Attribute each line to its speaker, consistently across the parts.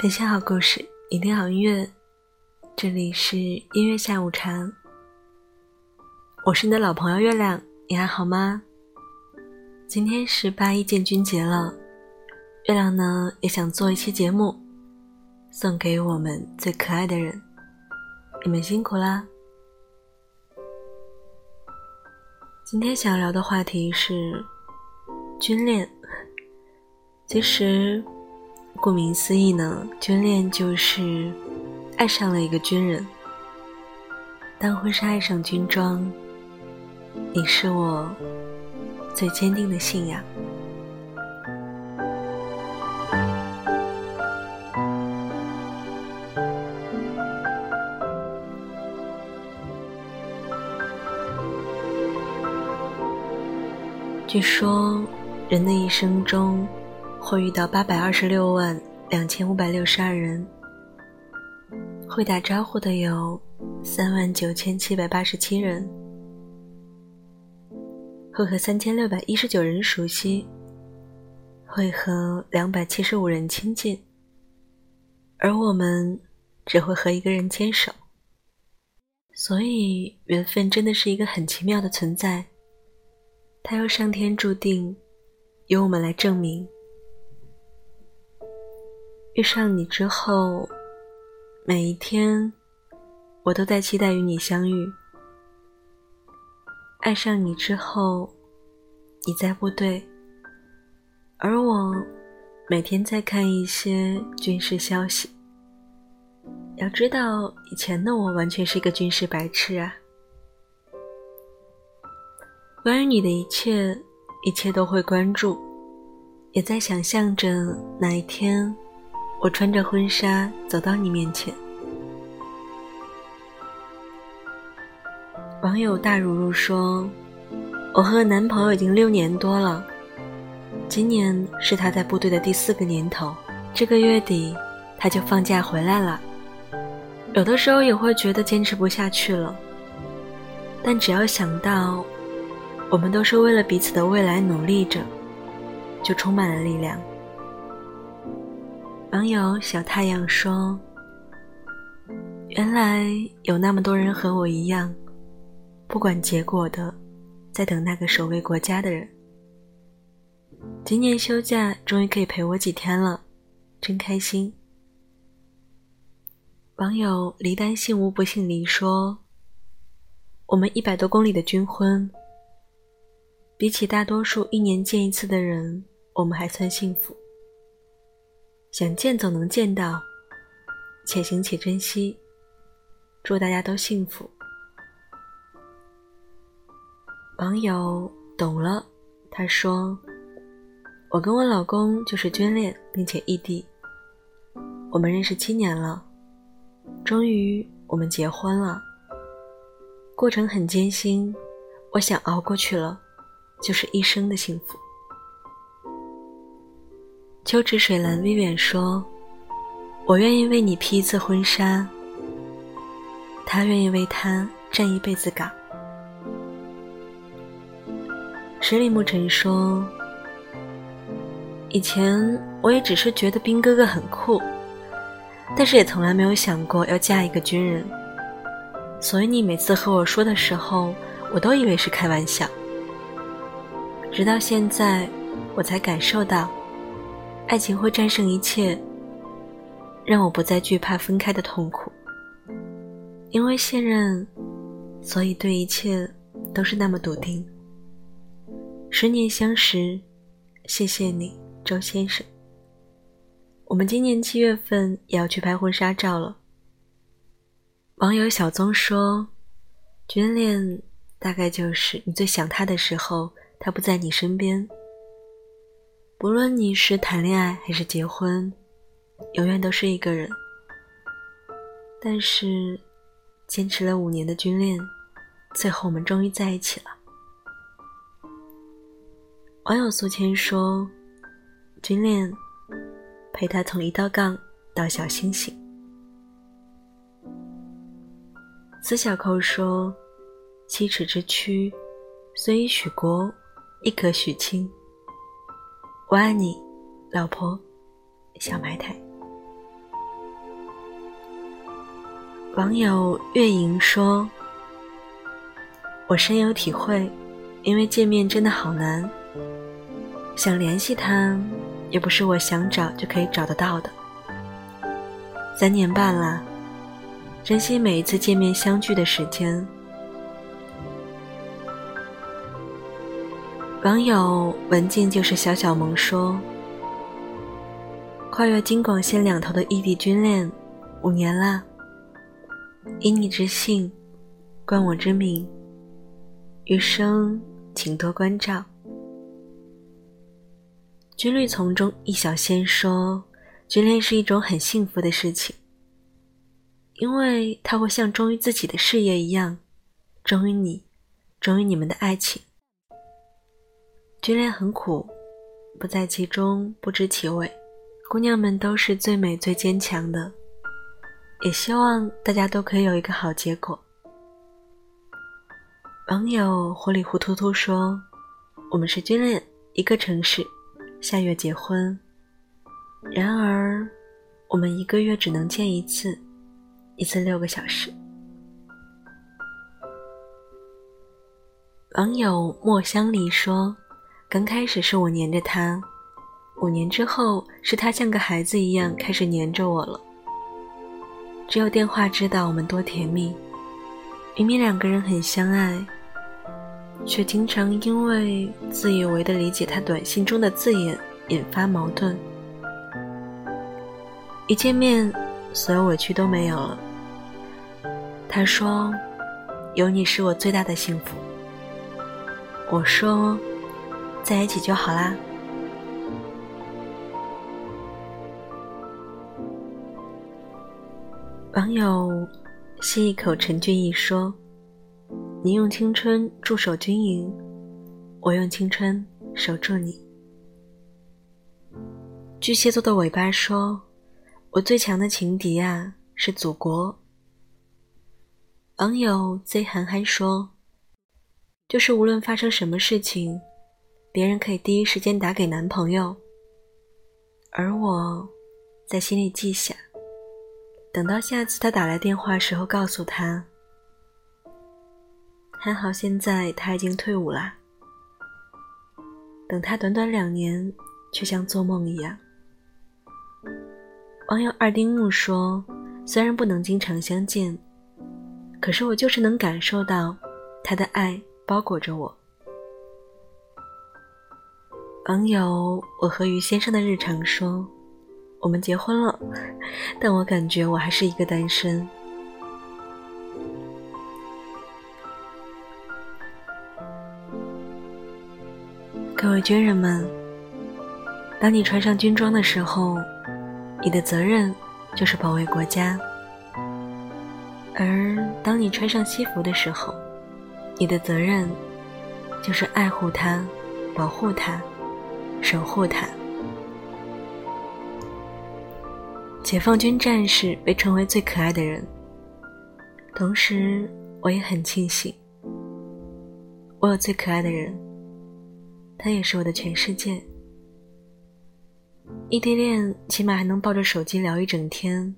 Speaker 1: 分享好故事，聆听好音乐，这里是音乐下午茶。我是你的老朋友月亮，你还好吗？今天是八一建军节了，月亮呢也想做一期节目，送给我们最可爱的人，你们辛苦啦！今天想要聊的话题是军恋，其实。顾名思义呢，军恋就是爱上了一个军人。当婚纱爱上军装，你是我最坚定的信仰。据说，人的一生中。会遇到八百二十六万两千五百六十二人，会打招呼的有三万九千七百八十七人，会和三千六百一十九人熟悉，会和两百七十五人亲近，而我们只会和一个人牵手。所以，缘分真的是一个很奇妙的存在，它由上天注定，由我们来证明。遇上你之后，每一天，我都在期待与你相遇。爱上你之后，你在部队，而我每天在看一些军事消息。要知道，以前的我完全是一个军事白痴啊！关于你的一切，一切都会关注，也在想象着哪一天。我穿着婚纱走到你面前。网友大如如说：“我和男朋友已经六年多了，今年是他在部队的第四个年头。这个月底他就放假回来了。有的时候也会觉得坚持不下去了，但只要想到我们都是为了彼此的未来努力着，就充满了力量。”网友小太阳说：“原来有那么多人和我一样，不管结果的，在等那个守卫国家的人。今年休假终于可以陪我几天了，真开心。”网友离单姓吴不姓离说：“我们一百多公里的军婚，比起大多数一年见一次的人，我们还算幸福。”想见总能见到，且行且珍惜。祝大家都幸福。网友懂了，他说：“我跟我老公就是军恋，并且异地。我们认识七年了，终于我们结婚了。过程很艰辛，我想熬过去了，就是一生的幸福。”秋池水蓝微远说：“我愿意为你披一次婚纱，他愿意为他站一辈子岗。”十里牧尘说：“以前我也只是觉得兵哥哥很酷，但是也从来没有想过要嫁一个军人。所以你每次和我说的时候，我都以为是开玩笑。直到现在，我才感受到。”爱情会战胜一切，让我不再惧怕分开的痛苦。因为信任，所以对一切都是那么笃定。十年相识，谢谢你，周先生。我们今年七月份也要去拍婚纱照了。网友小宗说：“眷恋大概就是你最想他的时候，他不在你身边。”不论你是谈恋爱还是结婚，永远都是一个人。但是，坚持了五年的军恋，最后我们终于在一起了。网友苏谦说：“军恋，陪他从一道杠到小星星。”司小扣说：“七尺之躯，虽已许国，亦可许卿。”我爱你老婆小埋汰。网友月莹说我深有体会因为见面真的好难。想联系他也不是我想找就可以找得到的。三年半了珍惜每一次见面相聚的时间网友文静就是小小萌说：“跨越京广线两头的异地军恋，五年了。以你之姓，冠我之名，余生请多关照。”军绿丛中一小仙说：“军恋是一种很幸福的事情，因为它会像忠于自己的事业一样，忠于你，忠于你们的爱情。”军恋很苦，不在其中不知其味。姑娘们都是最美最坚强的，也希望大家都可以有一个好结果。网友糊里糊涂涂说：“我们是军恋，一个城市，下月结婚。然而，我们一个月只能见一次，一次六个小时。”网友墨香里说。刚开始是我黏着他，五年之后是他像个孩子一样开始黏着我了。只有电话知道我们多甜蜜，明明两个人很相爱，却经常因为自以为的理解他短信中的字眼引发矛盾。一见面，所有委屈都没有了。他说：“有你是我最大的幸福。”我说。在一起就好啦。网友吸一口陈俊逸说：“你用青春驻守军营，我用青春守住你。”巨蟹座的尾巴说：“我最强的情敌啊，是祖国。”网友 Z 涵涵说：“就是无论发生什么事情。”别人可以第一时间打给男朋友，而我在心里记下，等到下次他打来电话时候告诉他。还好现在他已经退伍啦，等他短短两年，却像做梦一样。网友二丁目说：“虽然不能经常相见，可是我就是能感受到他的爱包裹着我。”网友我和于先生的日常说：“我们结婚了，但我感觉我还是一个单身。”各位军人们，当你穿上军装的时候，你的责任就是保卫国家；而当你穿上西服的时候，你的责任就是爱护它，保护它。守护他。解放军战士被称为最可爱的人，同时我也很庆幸，我有最可爱的人，他也是我的全世界。异地恋起码还能抱着手机聊一整天，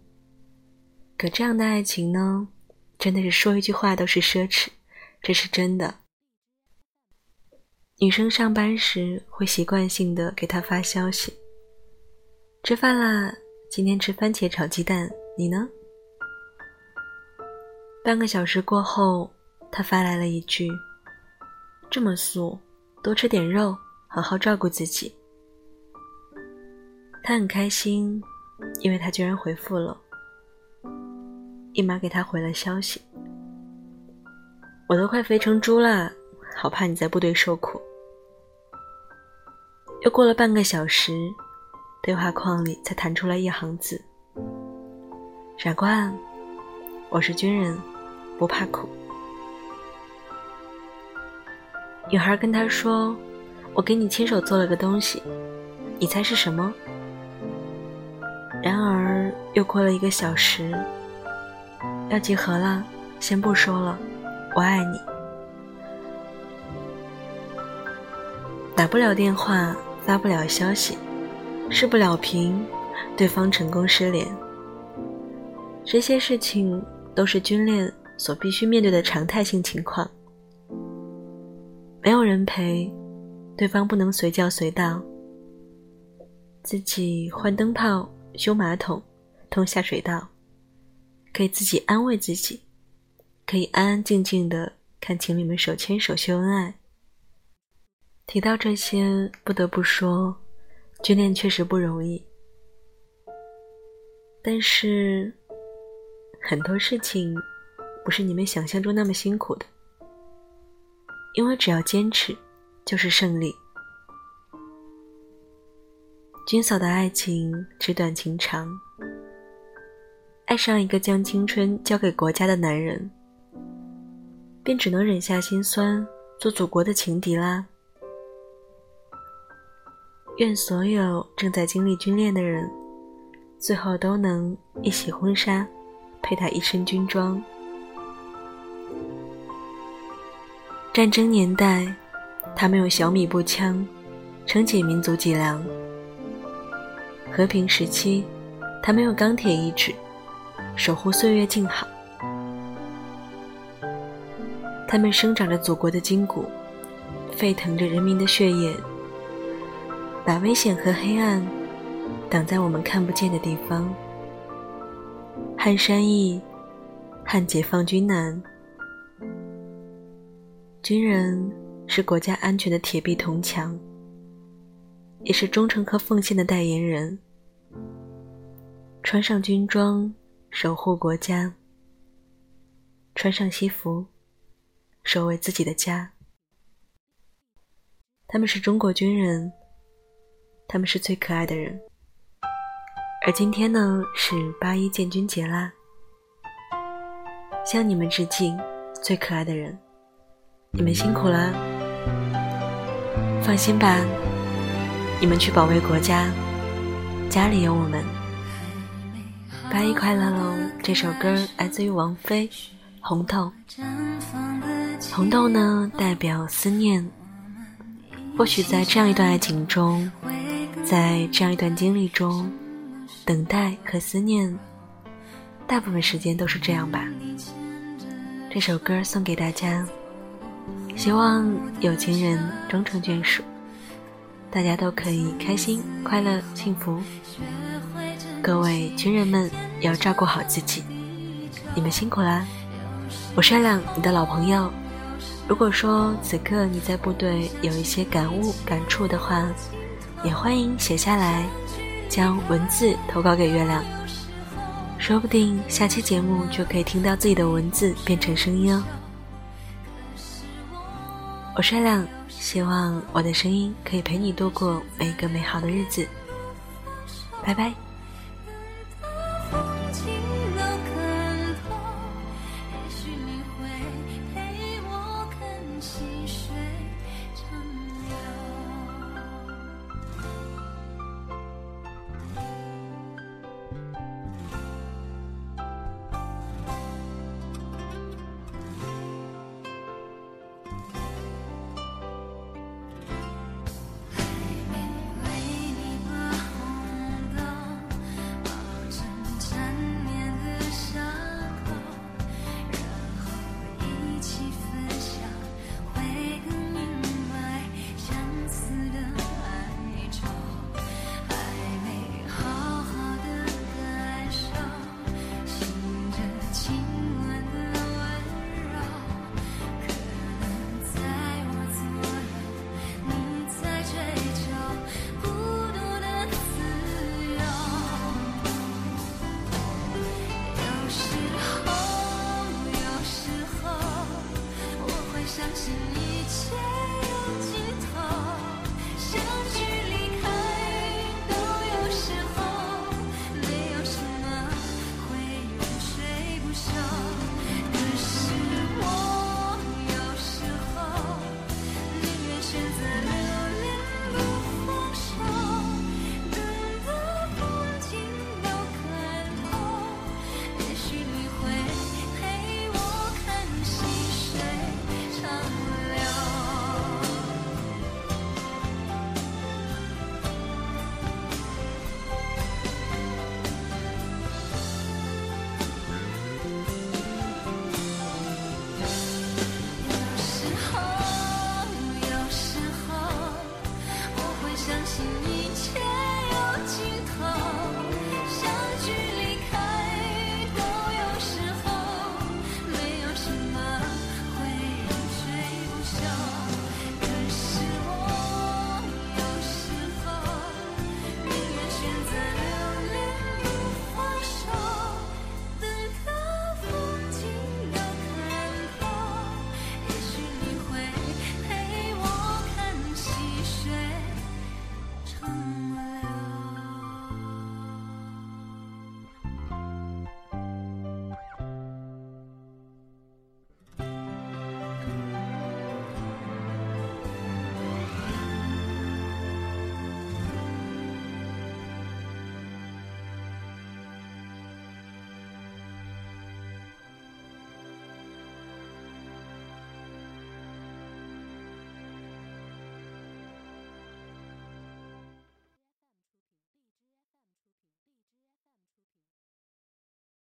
Speaker 1: 可这样的爱情呢，真的是说一句话都是奢侈，这是真的。女生上班时会习惯性的给他发消息：“吃饭啦，今天吃番茄炒鸡蛋，你呢？”半个小时过后，他发来了一句：“这么素，多吃点肉，好好照顾自己。”他很开心，因为他居然回复了，立马给他回了消息：“我都快肥成猪了，好怕你在部队受苦。”又过了半个小时，对话框里才弹出来一行字：“傻瓜，我是军人，不怕苦。”女孩跟他说：“我给你亲手做了个东西，你猜是什么？”然而又过了一个小时，要集合了，先不说了，我爱你。打不了电话。发不了消息，视不了屏，对方成功失联。这些事情都是军恋所必须面对的常态性情况。没有人陪，对方不能随叫随到，自己换灯泡、修马桶、通下水道，可以自己安慰自己，可以安安静静的看情侣们手牵手秀恩爱。提到这些，不得不说，军恋确实不容易，但是很多事情不是你们想象中那么辛苦的。因为只要坚持，就是胜利。军嫂的爱情纸短情长，爱上一个将青春交给国家的男人，便只能忍下心酸，做祖国的情敌啦。愿所有正在经历军恋的人，最后都能一袭婚纱，配他一身军装。战争年代，他们用小米步枪撑起民族脊梁；和平时期，他们用钢铁意志守护岁月静好。他们生长着祖国的筋骨，沸腾着人民的血液，把危险和黑暗挡在我们看不见的地方。汉山义，汉解放军难。军人是国家安全的铁壁铜墙，也是忠诚和奉献的代言人。穿上军装，守护国家；穿上西服，守卫自己的家。他们是中国军人，他们是最可爱的人。而今天呢，是八一建军节啦，向你们致敬，最可爱的人。你们辛苦了，放心吧，你们去保卫国家，家里有我们。八一快乐喽！这首歌来自于王菲，《红豆》。红豆呢，代表思念。或许在这样一段爱情中，在这样一段经历中，等待和思念，大部分时间都是这样吧。这首歌送给大家。希望有情人终成眷属，大家都可以开心、快乐、幸福。各位军人们要照顾好自己，你们辛苦啦！我善良，你的老朋友。如果说此刻你在部队有一些感悟、感触的话，也欢迎写下来，将文字投稿给月亮，说不定下期节目就可以听到自己的文字变成声音哦。我善亮，希望我的声音可以陪你度过每一个美好的日子。拜拜。